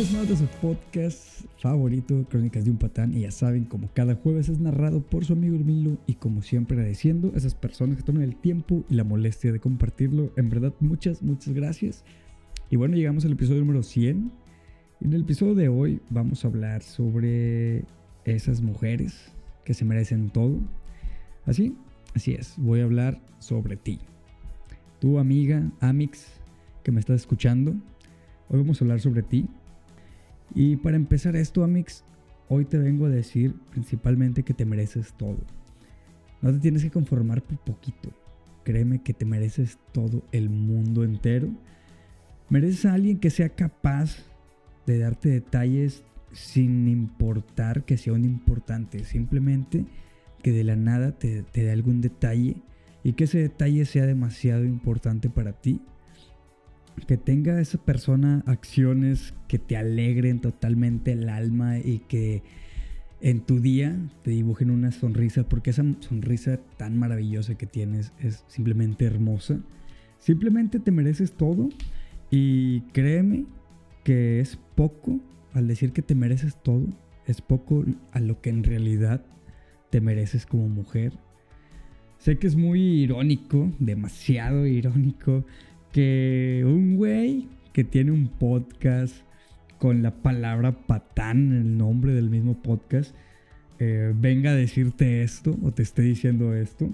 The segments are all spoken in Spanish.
vez más de su podcast favorito, Crónicas de un Patán. Y ya saben, como cada jueves es narrado por su amigo Hermilo. Y como siempre agradeciendo a esas personas que toman el tiempo y la molestia de compartirlo. En verdad, muchas, muchas gracias. Y bueno, llegamos al episodio número 100. Y en el episodio de hoy vamos a hablar sobre esas mujeres que se merecen todo. Así, así es, voy a hablar sobre ti. Tu amiga, Amix, que me estás escuchando. Hoy vamos a hablar sobre ti. Y para empezar esto, Amix, hoy te vengo a decir principalmente que te mereces todo. No te tienes que conformar por poquito. Créeme que te mereces todo el mundo entero. Mereces a alguien que sea capaz de darte detalles sin importar que sea un importante. Simplemente que de la nada te, te dé algún detalle y que ese detalle sea demasiado importante para ti que tenga esa persona acciones que te alegren totalmente el alma y que en tu día te dibujen una sonrisa, porque esa sonrisa tan maravillosa que tienes es simplemente hermosa. Simplemente te mereces todo y créeme que es poco al decir que te mereces todo, es poco a lo que en realidad te mereces como mujer. Sé que es muy irónico, demasiado irónico, que un güey que tiene un podcast con la palabra patán en el nombre del mismo podcast eh, venga a decirte esto o te esté diciendo esto.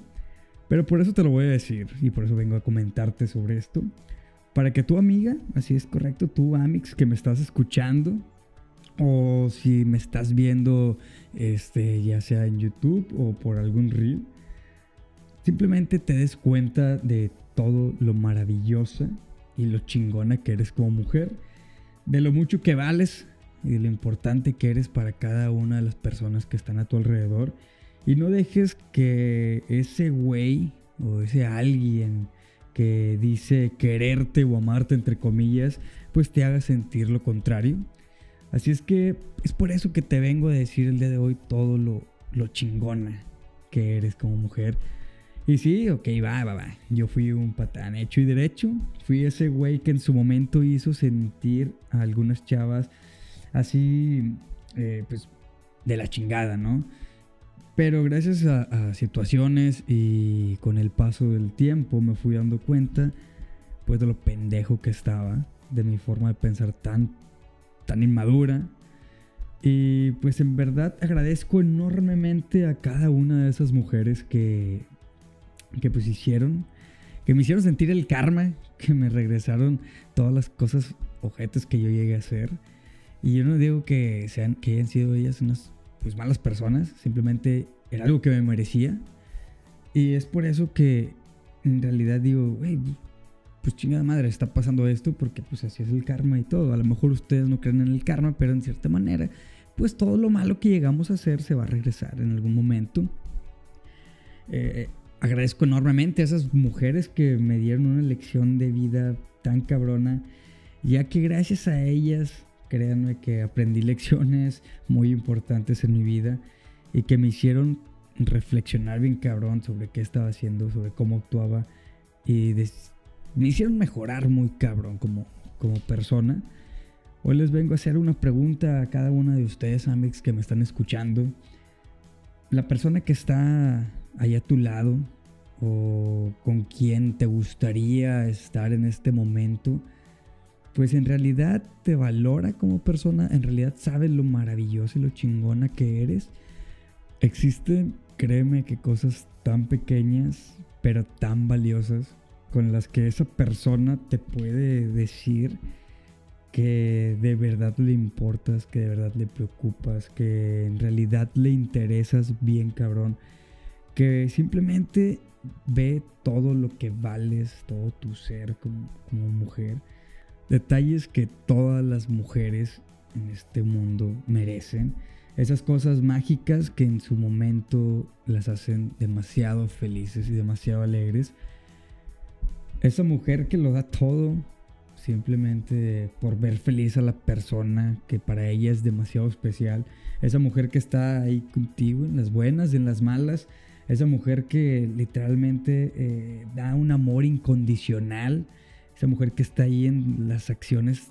Pero por eso te lo voy a decir y por eso vengo a comentarte sobre esto. Para que tu amiga, así es correcto, tú Amix que me estás escuchando o si me estás viendo este ya sea en YouTube o por algún reel, simplemente te des cuenta de todo lo maravillosa y lo chingona que eres como mujer, de lo mucho que vales y de lo importante que eres para cada una de las personas que están a tu alrededor. Y no dejes que ese güey o ese alguien que dice quererte o amarte entre comillas, pues te haga sentir lo contrario. Así es que es por eso que te vengo a decir el día de hoy todo lo, lo chingona que eres como mujer y sí, ok, va, va, va. Yo fui un patán hecho y derecho. Fui ese güey que en su momento hizo sentir a algunas chavas así, eh, pues, de la chingada, ¿no? Pero gracias a, situaciones y con el paso del tiempo me fui dando cuenta, pues, de lo pendejo que estaba, de mi forma de pensar tan, tan inmadura. Y pues en verdad agradezco enormemente a cada una de esas mujeres que que pues hicieron, que me hicieron sentir el karma, que me regresaron todas las cosas ojetes que yo llegué a hacer. Y yo no digo que, sean, que hayan sido ellas unas pues malas personas, simplemente era algo que me merecía. Y es por eso que en realidad digo, güey, pues chingada madre, está pasando esto porque pues así es el karma y todo. A lo mejor ustedes no creen en el karma, pero en cierta manera, pues todo lo malo que llegamos a hacer se va a regresar en algún momento. Eh, agradezco enormemente a esas mujeres que me dieron una lección de vida tan cabrona, ya que gracias a ellas, créanme que aprendí lecciones muy importantes en mi vida y que me hicieron reflexionar bien cabrón sobre qué estaba haciendo, sobre cómo actuaba y me hicieron mejorar muy cabrón como, como persona. Hoy les vengo a hacer una pregunta a cada una de ustedes, amigos, que me están escuchando. La persona que está ahí a tu lado o con quien te gustaría estar en este momento, pues en realidad te valora como persona, en realidad sabe lo maravilloso y lo chingona que eres. Existen, créeme que cosas tan pequeñas, pero tan valiosas, con las que esa persona te puede decir que de verdad le importas, que de verdad le preocupas, que en realidad le interesas bien cabrón que simplemente ve todo lo que vales, todo tu ser como, mujer. Detalles que todas las mujeres en este mundo merecen. Esas cosas mágicas que en su momento las hacen demasiado felices y demasiado alegres. Esa mujer que lo da todo simplemente por ver feliz a la persona que para ella es demasiado especial. Esa mujer que está ahí contigo en las buenas, en las malas esa mujer que literalmente eh, da un amor incondicional, esa mujer que está ahí en las acciones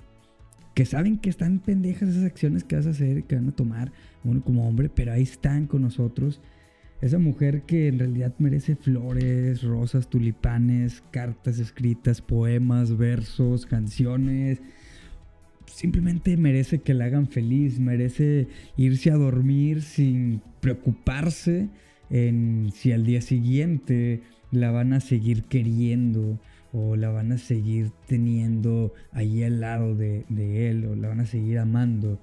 que saben que están pendejas esas acciones que vas a hacer, que van a tomar uno como hombre, pero ahí están con nosotros. Esa mujer que en realidad merece flores, rosas, tulipanes, cartas escritas, poemas, versos, canciones. Simplemente merece que la hagan feliz, merece irse a dormir sin preocuparse en si al día siguiente la van a seguir queriendo o la van a seguir teniendo ahí al lado de, de él o la van a seguir amando.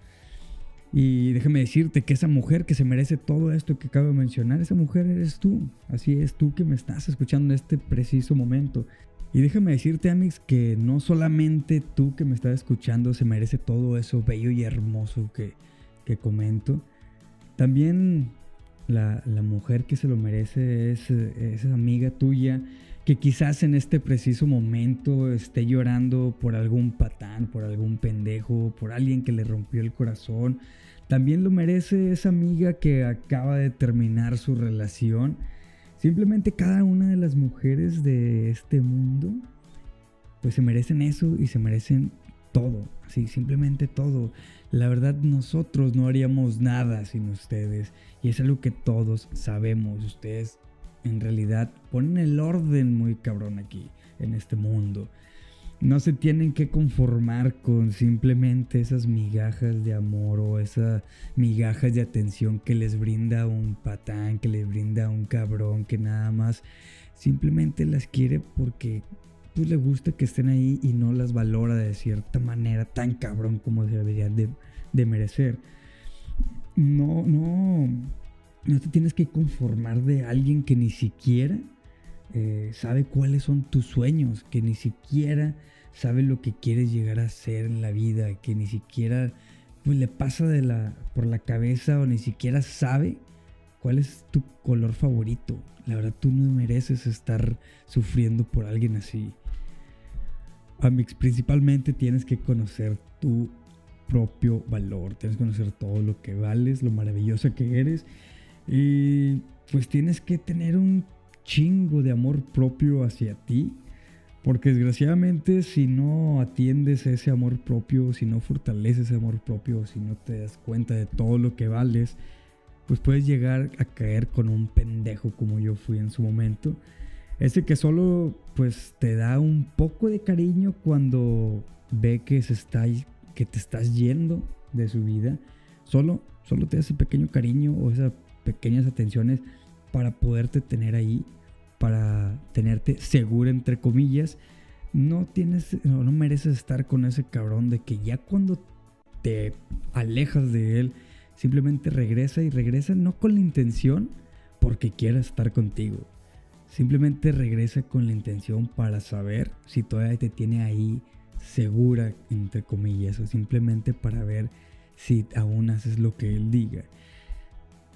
Y déjame decirte que esa mujer que se merece todo esto que acabo de mencionar, esa mujer eres tú. Así es tú que me estás escuchando en este preciso momento. Y déjame decirte, Amix, que no solamente tú que me estás escuchando se merece todo eso bello y hermoso que, que comento. También la, la, mujer que se lo merece es esa amiga tuya que quizás en este preciso momento esté llorando por algún patán, por algún pendejo, por alguien que le rompió el corazón también lo merece esa amiga que acaba de terminar su relación. Simplemente cada una de las mujeres de este mundo, pues se merecen eso y se merecen todo, así, simplemente todo. La verdad nosotros no haríamos nada sin ustedes y es algo que todos sabemos. Ustedes en realidad ponen el orden muy cabrón aquí, en este mundo. No se tienen que conformar con simplemente esas migajas de amor o esas migajas de atención que les brinda un patán, que les brinda un cabrón, que nada más simplemente las quiere porque pues le gusta que estén ahí y no las valora de cierta manera tan cabrón como deberían de, de merecer. No, no, no te tienes que conformar de alguien que ni siquiera eh, sabe cuáles son tus sueños, que ni siquiera sabe lo que quieres llegar a ser en la vida, que ni siquiera pues, le pasa de la, por la cabeza o ni siquiera sabe cuál es tu color favorito. La verdad tú no mereces estar sufriendo por alguien así. Amix, principalmente tienes que conocer tu propio valor, tienes que conocer todo lo que vales, lo maravillosa que eres y pues tienes que tener un chingo de amor propio hacia ti porque desgraciadamente si no atiendes ese amor propio, si no fortaleces ese amor propio, si no te das cuenta de todo lo que vales, pues puedes llegar a caer con un pendejo como yo fui en su momento. Ese que solo pues te da un poco de cariño cuando ve que, se está, que te estás yendo de su vida. Solo, solo te da ese pequeño cariño o esas pequeñas atenciones para poderte tener ahí para tenerte segura, entre comillas, no tienes, no, no mereces estar con ese cabrón de que ya cuando te alejas de él, simplemente regresa y regresa no con la intención porque quiera estar contigo. Simplemente regresa con la intención para saber si todavía te tiene ahí segura, entre comillas, o simplemente para ver si aún haces lo que él diga.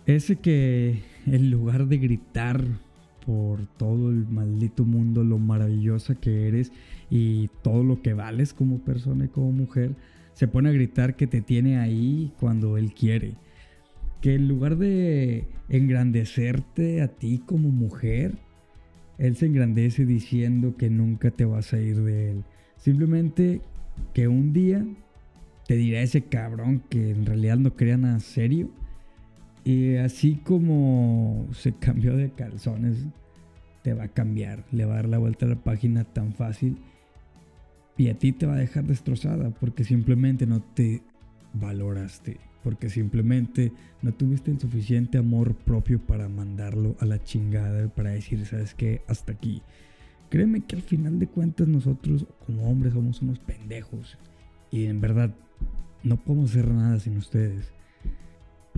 Ese que en lugar de gritar por todo el maldito mundo, lo maravillosa que eres y todo lo que vales como persona y como mujer, se pone a gritar que te tiene ahí cuando él quiere. Que en lugar de engrandecerte a ti como mujer, él se engrandece diciendo que nunca te vas a ir de él. Simplemente que un día te dirá ese cabrón que en realidad no crea nada serio. Y así como se cambió de calzones, te va a cambiar, le va a dar la vuelta a la página tan fácil. Y a ti te va a dejar destrozada porque simplemente no te valoraste, porque simplemente no tuviste el suficiente amor propio para mandarlo a la chingada, para decir, ¿sabes qué? Hasta aquí. Créeme que al final de cuentas nosotros como hombres somos unos pendejos y en verdad no podemos hacer nada sin ustedes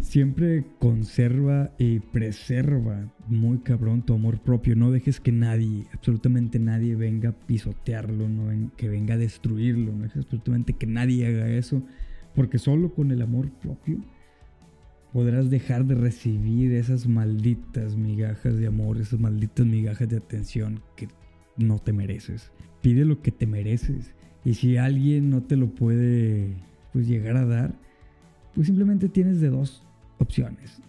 siempre conserva y preserva muy cabrón tu amor propio. No dejes que nadie, absolutamente nadie venga a pisotearlo, no que venga a destruirlo. No dejes absolutamente que nadie haga eso. Porque solo con el amor propio podrás dejar de recibir esas malditas migajas de amor, esas malditas migajas de atención que no te mereces. Pide lo que te mereces. Y si alguien no te lo puede pues llegar a dar, pues simplemente tienes de dos opciones.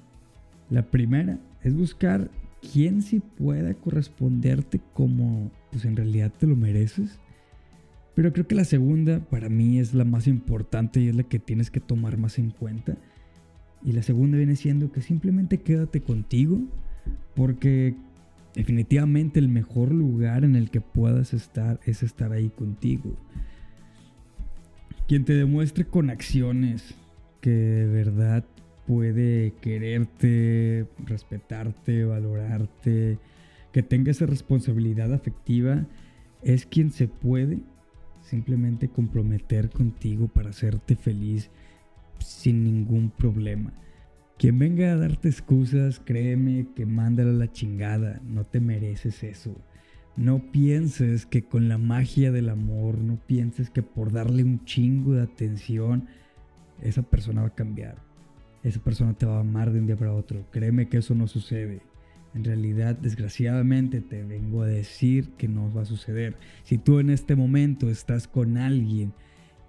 La primera es buscar quién sí pueda corresponderte como pues en realidad te lo mereces. Pero creo que la segunda para mí es la más importante y es la que tienes que tomar más en cuenta. Y la segunda viene siendo que simplemente quédate contigo porque definitivamente el mejor lugar en el que puedas estar es estar ahí contigo. Quien te demuestre con acciones que de verdad puede quererte, respetarte, valorarte, que tenga esa responsabilidad afectiva, es quien se puede simplemente comprometer contigo para hacerte feliz sin ningún problema. Quien venga a darte excusas, créeme que mándale a la chingada, no te mereces eso. No pienses que con la magia del amor, no pienses que por darle un chingo de atención, esa persona va a cambiar. Esa persona te va a amar de un día para otro. Créeme que eso no sucede. En realidad, desgraciadamente, te vengo a decir que no va a suceder. Si tú en este momento estás con alguien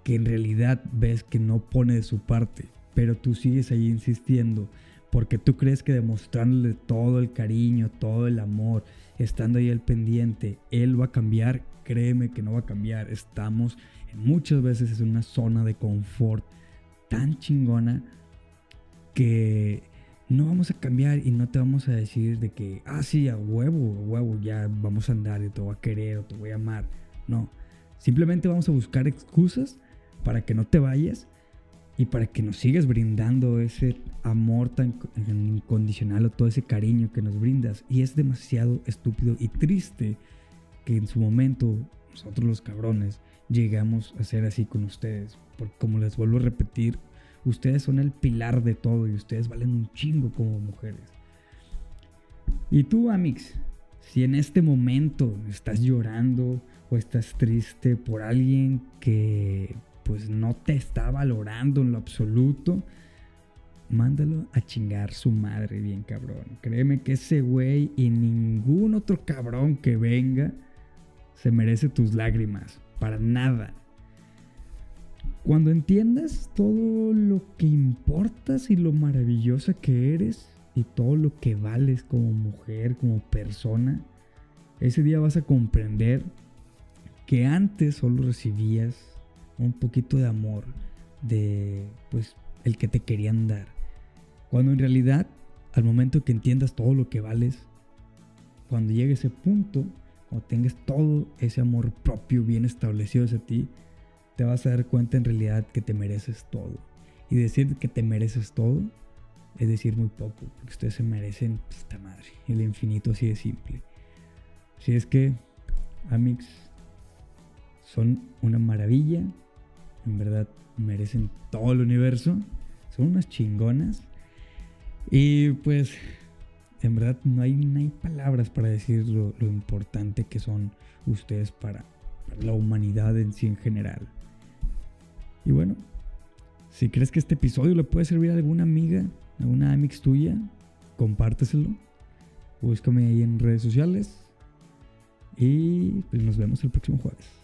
que en realidad ves que no pone de su parte, pero tú sigues ahí insistiendo porque tú crees que demostrándole todo el cariño, todo el amor, estando ahí al pendiente, él va a cambiar, créeme que no va a cambiar. Estamos muchas veces en una zona de confort tan chingona que no vamos a cambiar y no te vamos a decir de que, ah, sí, a huevo, a huevo, ya vamos a andar y te voy a querer o te voy a amar. No, simplemente vamos a buscar excusas para que no te vayas y para que nos sigas brindando ese amor tan incondicional o todo ese cariño que nos brindas. Y es demasiado estúpido y triste que en su momento nosotros los cabrones llegamos a ser así con ustedes. Porque como les vuelvo a repetir, Ustedes son el pilar de todo y ustedes valen un chingo como mujeres. Y tú, Amix, si en este momento estás llorando o estás triste por alguien que pues no te está valorando en lo absoluto, mándalo a chingar su madre bien cabrón. Créeme que ese güey y ningún otro cabrón que venga se merece tus lágrimas. Para nada. Cuando entiendas todo lo que importas y lo maravillosa que eres y todo lo que vales como mujer, como persona, ese día vas a comprender que antes solo recibías un poquito de amor de pues el que te querían dar. Cuando en realidad al momento que entiendas todo lo que vales, cuando llegue ese punto, cuando tengas todo ese amor propio bien establecido hacia ti, te vas a dar cuenta en realidad que te mereces todo. Y decir que te mereces todo es decir muy poco, porque ustedes se merecen, puta madre, el infinito así de simple. Si es que, Amix, son una maravilla, en verdad merecen todo el universo, son unas chingonas. Y pues, en verdad no hay, no hay palabras para decir lo, importante que son ustedes para la humanidad en sí en general. Y bueno, si crees que este episodio le puede servir a alguna amiga, alguna amix tuya, compárteselo. Búscame ahí en redes sociales. Y pues nos vemos el próximo jueves.